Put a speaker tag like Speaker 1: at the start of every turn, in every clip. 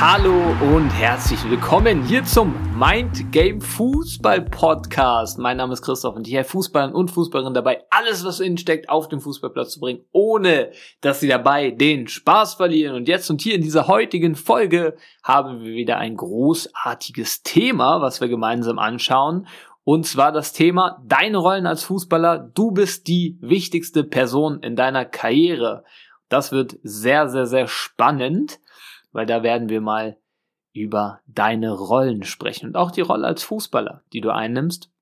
Speaker 1: Hallo und herzlich willkommen hier zum Mind Game Fußball Podcast. Mein Name ist Christoph und ich helfe Fußballern und Fußballerinnen dabei, alles, was in ihnen steckt, auf den Fußballplatz zu bringen, ohne dass sie dabei den Spaß verlieren. Und jetzt und hier in dieser heutigen Folge haben wir wieder ein großartiges Thema, was wir gemeinsam anschauen. Und zwar das Thema deine Rollen als Fußballer. Du bist die wichtigste Person in deiner Karriere. Das wird sehr, sehr, sehr spannend, weil da werden wir mal über deine Rollen sprechen und auch die Rolle als Fußballer, die du einnimmst.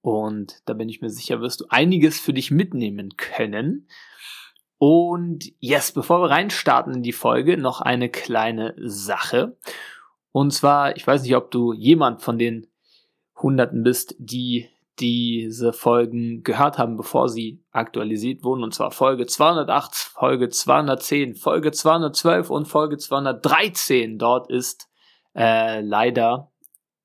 Speaker 1: Und da bin ich mir sicher, wirst du einiges für dich mitnehmen können. Und yes, bevor wir reinstarten in die Folge, noch eine kleine Sache. Und zwar, ich weiß nicht, ob du jemand von den Hunderten bist, die diese Folgen gehört haben, bevor sie aktualisiert wurden, und zwar Folge 208, Folge 210, Folge 212 und Folge 213. Dort ist äh, leider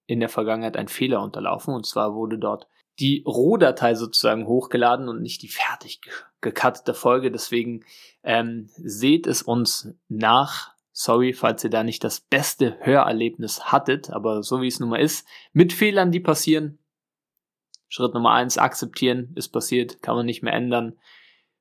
Speaker 1: in der Vergangenheit ein Fehler unterlaufen, und zwar wurde dort die Rohdatei sozusagen hochgeladen und nicht die fertig gekattete Folge. Deswegen ähm, seht es uns nach, Sorry, falls ihr da nicht das beste Hörerlebnis hattet, aber so wie es nun mal ist, mit Fehlern, die passieren. Schritt Nummer eins, akzeptieren, ist passiert, kann man nicht mehr ändern.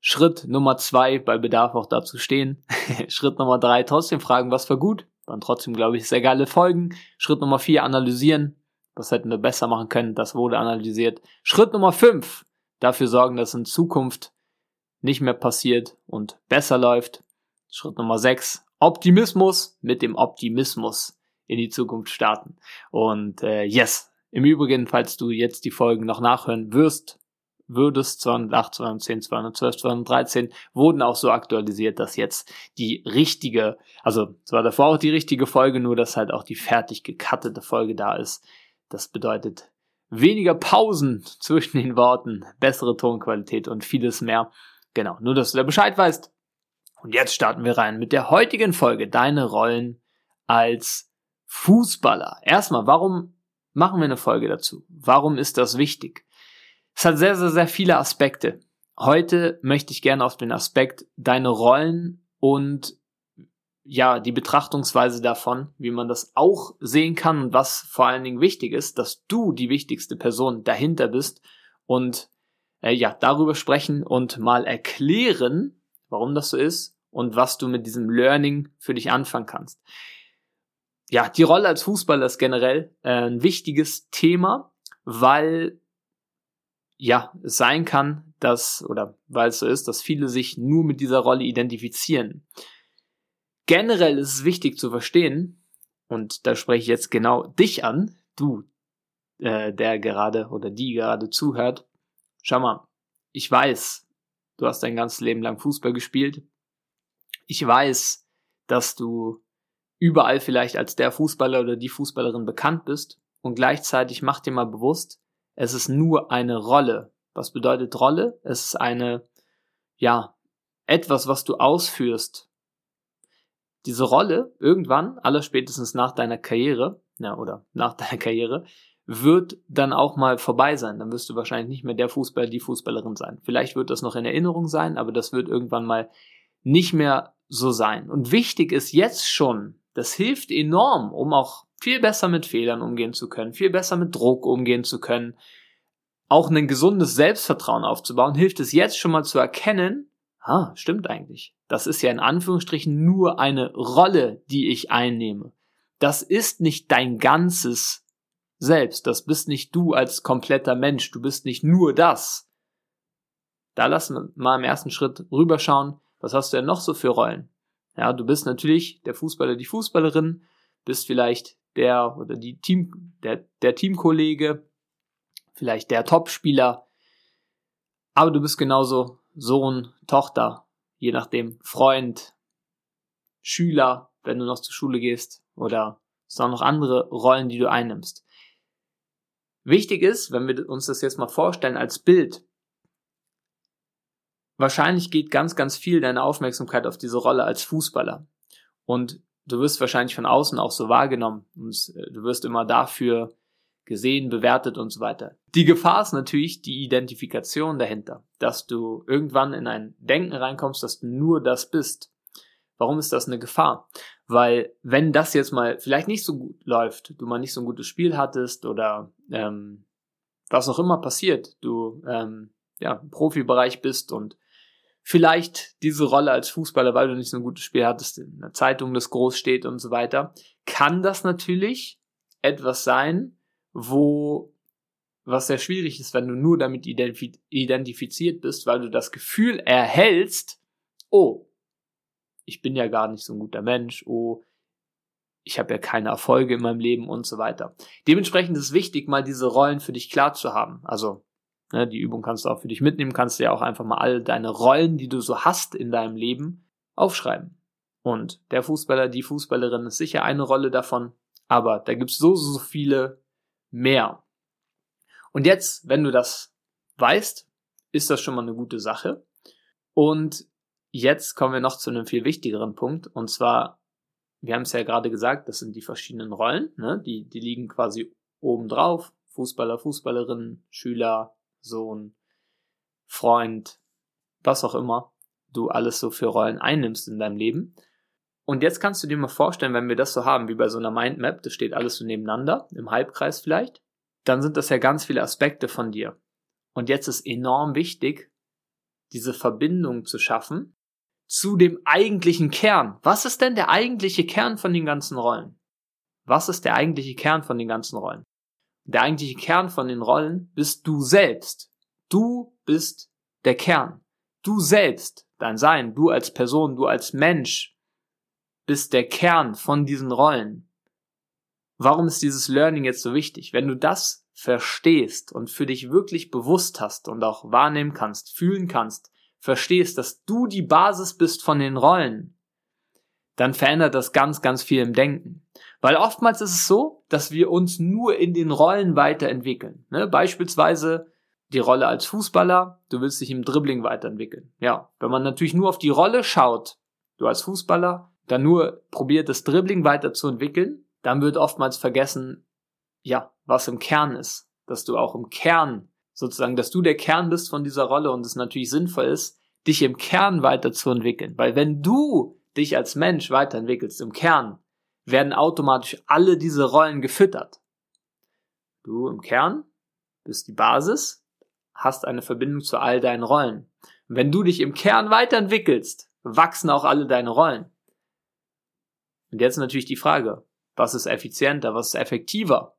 Speaker 1: Schritt Nummer zwei, bei Bedarf auch dazu stehen. Schritt Nummer drei, trotzdem fragen, was war gut. Waren trotzdem, glaube ich, sehr geile Folgen. Schritt Nummer vier, analysieren. Was hätten wir besser machen können? Das wurde analysiert. Schritt Nummer fünf, dafür sorgen, dass in Zukunft nicht mehr passiert und besser läuft. Schritt Nummer sechs, Optimismus mit dem Optimismus in die Zukunft starten. Und äh, yes, im Übrigen, falls du jetzt die Folgen noch nachhören wirst, würdest 208, 210, 212, 213 wurden auch so aktualisiert, dass jetzt die richtige, also zwar davor auch die richtige Folge, nur dass halt auch die fertig gekattete Folge da ist. Das bedeutet weniger Pausen zwischen den Worten, bessere Tonqualität und vieles mehr. Genau, nur dass du da Bescheid weißt. Und jetzt starten wir rein mit der heutigen Folge Deine Rollen als Fußballer. Erstmal, warum machen wir eine Folge dazu? Warum ist das wichtig? Es hat sehr, sehr, sehr viele Aspekte. Heute möchte ich gerne auf den Aspekt deine Rollen und ja, die Betrachtungsweise davon, wie man das auch sehen kann und was vor allen Dingen wichtig ist, dass du die wichtigste Person dahinter bist und äh, ja, darüber sprechen und mal erklären, warum das so ist und was du mit diesem Learning für dich anfangen kannst. Ja, die Rolle als Fußballer ist generell äh, ein wichtiges Thema, weil ja, es sein kann, dass, oder weil es so ist, dass viele sich nur mit dieser Rolle identifizieren. Generell ist es wichtig zu verstehen, und da spreche ich jetzt genau dich an, du, äh, der gerade oder die gerade zuhört. Schau mal, ich weiß, du hast dein ganzes Leben lang Fußball gespielt. Ich weiß, dass du überall vielleicht als der Fußballer oder die Fußballerin bekannt bist und gleichzeitig mach dir mal bewusst, es ist nur eine Rolle. Was bedeutet Rolle? Es ist eine, ja, etwas, was du ausführst. Diese Rolle, irgendwann, aller spätestens nach deiner Karriere, ja, oder nach deiner Karriere, wird dann auch mal vorbei sein. Dann wirst du wahrscheinlich nicht mehr der Fußballer, die Fußballerin sein. Vielleicht wird das noch in Erinnerung sein, aber das wird irgendwann mal nicht mehr so sein. Und wichtig ist jetzt schon, das hilft enorm, um auch viel besser mit Fehlern umgehen zu können, viel besser mit Druck umgehen zu können, auch ein gesundes Selbstvertrauen aufzubauen, hilft es jetzt schon mal zu erkennen, ah, stimmt eigentlich. Das ist ja in Anführungsstrichen nur eine Rolle, die ich einnehme. Das ist nicht dein ganzes selbst. Das bist nicht du als kompletter Mensch. Du bist nicht nur das. Da lassen wir mal im ersten Schritt rüberschauen. Was hast du denn noch so für Rollen? Ja, du bist natürlich der Fußballer, die Fußballerin, bist vielleicht der oder die Team, der, der Teamkollege, vielleicht der Topspieler, aber du bist genauso Sohn, Tochter, je nachdem, Freund, Schüler, wenn du noch zur Schule gehst, oder es sind auch noch andere Rollen, die du einnimmst. Wichtig ist, wenn wir uns das jetzt mal vorstellen als Bild, wahrscheinlich geht ganz, ganz viel deine Aufmerksamkeit auf diese Rolle als Fußballer. Und du wirst wahrscheinlich von außen auch so wahrgenommen. Und äh, du wirst immer dafür gesehen, bewertet und so weiter. Die Gefahr ist natürlich die Identifikation dahinter, dass du irgendwann in ein Denken reinkommst, dass du nur das bist. Warum ist das eine Gefahr? Weil wenn das jetzt mal vielleicht nicht so gut läuft, du mal nicht so ein gutes Spiel hattest oder ähm, was auch immer passiert, du ähm, ja, im Profibereich bist und vielleicht diese Rolle als Fußballer, weil du nicht so ein gutes Spiel hattest, in der Zeitung das groß steht und so weiter, kann das natürlich etwas sein, wo was sehr schwierig ist, wenn du nur damit identifiziert bist, weil du das Gefühl erhältst, oh, ich bin ja gar nicht so ein guter Mensch, oh, ich habe ja keine Erfolge in meinem Leben und so weiter. Dementsprechend ist es wichtig, mal diese Rollen für dich klar zu haben. Also ne, die Übung kannst du auch für dich mitnehmen, kannst du ja auch einfach mal all deine Rollen, die du so hast in deinem Leben, aufschreiben. Und der Fußballer, die Fußballerin ist sicher eine Rolle davon, aber da gibt's so, so viele mehr. Und jetzt, wenn du das weißt, ist das schon mal eine gute Sache. Und Jetzt kommen wir noch zu einem viel wichtigeren Punkt, und zwar, wir haben es ja gerade gesagt, das sind die verschiedenen Rollen, ne? die, die liegen quasi oben drauf. Fußballer, Fußballerin, Schüler, Sohn, Freund, was auch immer du alles so für Rollen einnimmst in deinem Leben. Und jetzt kannst du dir mal vorstellen, wenn wir das so haben, wie bei so einer Mindmap, das steht alles so nebeneinander, im Halbkreis vielleicht, dann sind das ja ganz viele Aspekte von dir. Und jetzt ist enorm wichtig, diese Verbindung zu schaffen zu dem eigentlichen Kern. Was ist denn der eigentliche Kern von den ganzen Rollen? Was ist der eigentliche Kern von den ganzen Rollen? Der eigentliche Kern von den Rollen bist du selbst. Du bist der Kern. Du selbst, dein Sein, du als Person, du als Mensch bist der Kern von diesen Rollen. Warum ist dieses Learning jetzt so wichtig? Wenn du das verstehst und für dich wirklich bewusst hast und auch wahrnehmen kannst, fühlen kannst, verstehst, dass du die Basis bist von den Rollen, dann verändert das ganz, ganz viel im Denken. Weil oftmals ist es so, dass wir uns nur in den Rollen weiterentwickeln. Ne? Beispielsweise die Rolle als Fußballer, du willst dich im Dribbling weiterentwickeln. Ja, wenn man natürlich nur auf die Rolle schaut, du als Fußballer, dann nur probiert, das Dribbling weiterzuentwickeln, dann wird oftmals vergessen, ja, was im Kern ist. Dass du auch im Kern sozusagen, dass du der Kern bist von dieser Rolle und es natürlich sinnvoll ist, dich im Kern weiterzuentwickeln. Weil wenn du dich als Mensch weiterentwickelst im Kern, werden automatisch alle diese Rollen gefüttert. Du im Kern bist die Basis, hast eine Verbindung zu all deinen Rollen. Und wenn du dich im Kern weiterentwickelst, wachsen auch alle deine Rollen. Und jetzt natürlich die Frage, was ist effizienter, was ist effektiver?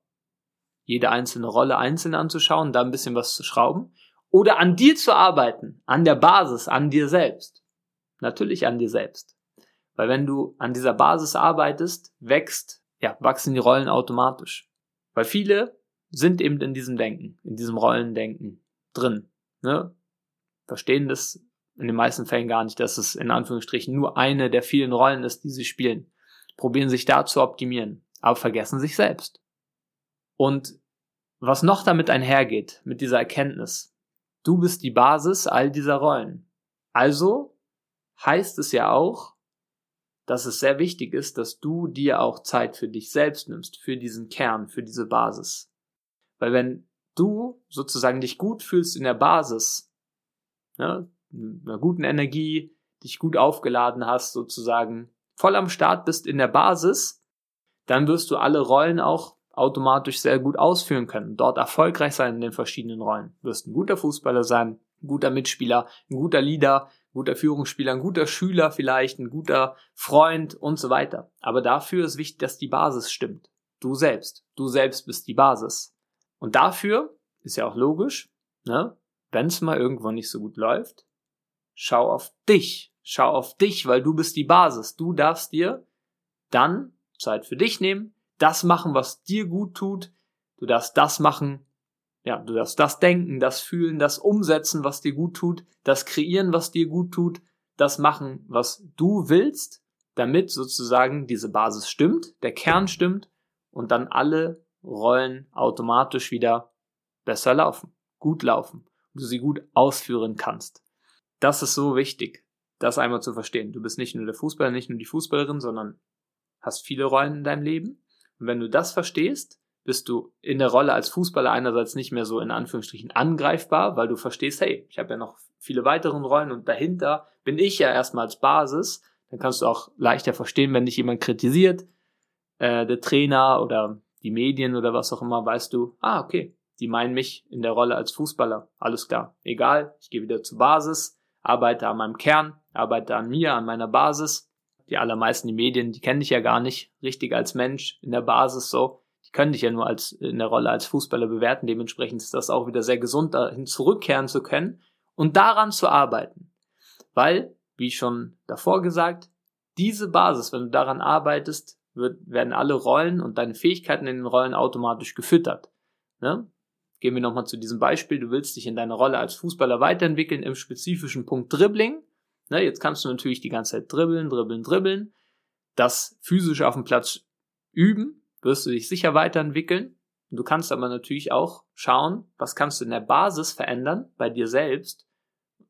Speaker 1: jede einzelne Rolle einzeln anzuschauen, da ein bisschen was zu schrauben. Oder an dir zu arbeiten, an der Basis, an dir selbst. Natürlich an dir selbst. Weil wenn du an dieser Basis arbeitest, wächst, ja, wachsen die Rollen automatisch. Weil viele sind eben in diesem Denken, in diesem Rollendenken drin. Ne? Verstehen das in den meisten Fällen gar nicht, dass es in Anführungsstrichen nur eine der vielen Rollen ist, die sie spielen. Probieren sich da zu optimieren, aber vergessen sich selbst. Und was noch damit einhergeht, mit dieser Erkenntnis, du bist die Basis all dieser Rollen. Also heißt es ja auch, dass es sehr wichtig ist, dass du dir auch Zeit für dich selbst nimmst, für diesen Kern, für diese Basis. Weil wenn du sozusagen dich gut fühlst in der Basis, ne, einer guten Energie, dich gut aufgeladen hast, sozusagen voll am Start bist in der Basis, dann wirst du alle Rollen auch automatisch sehr gut ausführen können, dort erfolgreich sein in den verschiedenen Rollen. Du wirst ein guter Fußballer sein, ein guter Mitspieler, ein guter Leader, guter Führungsspieler, ein guter Schüler vielleicht, ein guter Freund und so weiter. Aber dafür ist wichtig, dass die Basis stimmt. Du selbst. Du selbst bist die Basis. Und dafür ist ja auch logisch, ne, wenn es mal irgendwo nicht so gut läuft, schau auf dich. Schau auf dich, weil du bist die Basis. Du darfst dir dann Zeit für dich nehmen, das machen, was dir gut tut. Du darfst das machen, ja, du darfst das denken, das fühlen, das umsetzen, was dir gut tut, das kreieren, was dir gut tut, das machen, was du willst, damit sozusagen diese Basis stimmt, der Kern stimmt und dann alle Rollen automatisch wieder besser laufen, gut laufen du sie gut ausführen kannst. Das ist so wichtig, das einmal zu verstehen. Du bist nicht nur der Fußballer, nicht nur die Fußballerin, sondern hast viele Rollen in deinem Leben und wenn du das verstehst, bist du in der Rolle als Fußballer einerseits nicht mehr so in Anführungsstrichen angreifbar, weil du verstehst, hey, ich habe ja noch viele weitere Rollen und dahinter bin ich ja erstmal als Basis. Dann kannst du auch leichter verstehen, wenn dich jemand kritisiert, äh, der Trainer oder die Medien oder was auch immer, weißt du, ah, okay, die meinen mich in der Rolle als Fußballer. Alles klar. Egal, ich gehe wieder zur Basis, arbeite an meinem Kern, arbeite an mir, an meiner Basis. Die allermeisten die Medien, die kennen dich ja gar nicht richtig als Mensch in der Basis so. Die können dich ja nur als in der Rolle als Fußballer bewerten. Dementsprechend ist das auch wieder sehr gesund, dahin zurückkehren zu können und daran zu arbeiten. Weil, wie schon davor gesagt, diese Basis, wenn du daran arbeitest, wird, werden alle Rollen und deine Fähigkeiten in den Rollen automatisch gefüttert. Ne? Gehen wir nochmal zu diesem Beispiel. Du willst dich in deiner Rolle als Fußballer weiterentwickeln im spezifischen Punkt Dribbling. Ne, jetzt kannst du natürlich die ganze Zeit dribbeln, dribbeln, dribbeln. Das physisch auf dem Platz üben, wirst du dich sicher weiterentwickeln. Du kannst aber natürlich auch schauen, was kannst du in der Basis verändern bei dir selbst,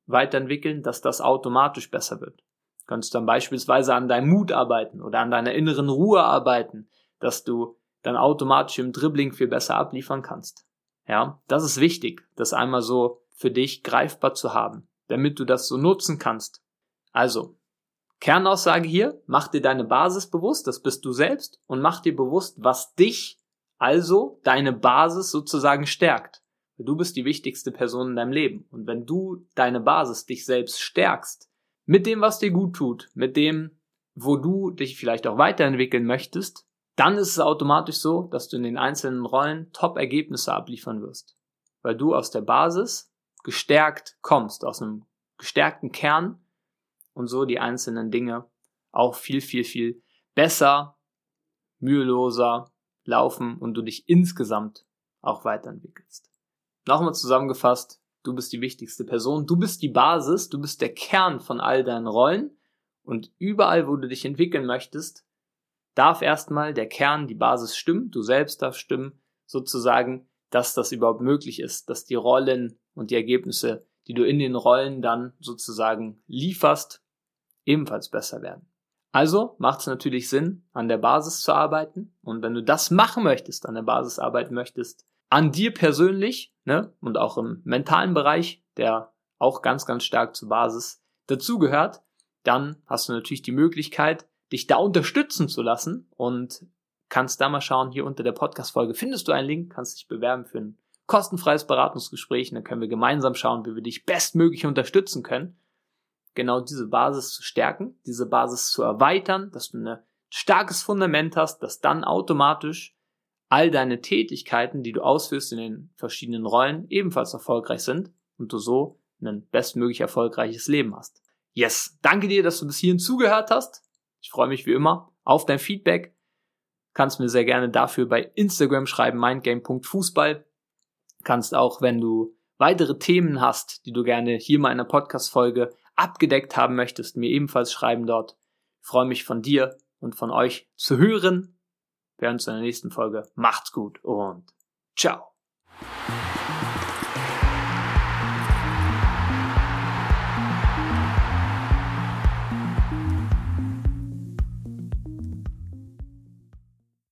Speaker 1: weiterentwickeln, dass das automatisch besser wird. Du kannst dann beispielsweise an deinem Mut arbeiten oder an deiner inneren Ruhe arbeiten, dass du dann automatisch im Dribbling viel besser abliefern kannst. Ja, das ist wichtig, das einmal so für dich greifbar zu haben, damit du das so nutzen kannst. Also, Kernaussage hier, mach dir deine Basis bewusst, das bist du selbst, und mach dir bewusst, was dich, also deine Basis sozusagen stärkt. Du bist die wichtigste Person in deinem Leben. Und wenn du deine Basis, dich selbst stärkst, mit dem, was dir gut tut, mit dem, wo du dich vielleicht auch weiterentwickeln möchtest, dann ist es automatisch so, dass du in den einzelnen Rollen Top-Ergebnisse abliefern wirst. Weil du aus der Basis gestärkt kommst, aus einem gestärkten Kern und so die einzelnen Dinge auch viel, viel, viel besser, müheloser laufen und du dich insgesamt auch weiterentwickelst. Nochmal zusammengefasst, du bist die wichtigste Person, du bist die Basis, du bist der Kern von all deinen Rollen und überall, wo du dich entwickeln möchtest, darf erstmal der Kern, die Basis stimmen, du selbst darfst stimmen, sozusagen, dass das überhaupt möglich ist, dass die Rollen und die Ergebnisse, die du in den Rollen dann sozusagen lieferst, ebenfalls besser werden. Also macht es natürlich Sinn, an der Basis zu arbeiten. Und wenn du das machen möchtest, an der Basis arbeiten möchtest, an dir persönlich, ne, und auch im mentalen Bereich, der auch ganz, ganz stark zur Basis dazugehört, dann hast du natürlich die Möglichkeit, dich da unterstützen zu lassen und kannst da mal schauen, hier unter der Podcast-Folge findest du einen Link, kannst dich bewerben für ein kostenfreies Beratungsgespräch und dann können wir gemeinsam schauen, wie wir dich bestmöglich unterstützen können, genau diese Basis zu stärken, diese Basis zu erweitern, dass du ein starkes Fundament hast, dass dann automatisch all deine Tätigkeiten, die du ausführst in den verschiedenen Rollen, ebenfalls erfolgreich sind und du so ein bestmöglich erfolgreiches Leben hast. Yes, danke dir, dass du bis hierhin zugehört hast. Ich freue mich wie immer auf dein Feedback. Kannst mir sehr gerne dafür bei Instagram schreiben, mindgame.fußball. Kannst auch, wenn du weitere Themen hast, die du gerne hier mal in einer Podcast-Folge abgedeckt haben möchtest, mir ebenfalls schreiben dort. Ich freue mich von dir und von euch zu hören. Wir hören uns in der nächsten Folge. Macht's gut und ciao.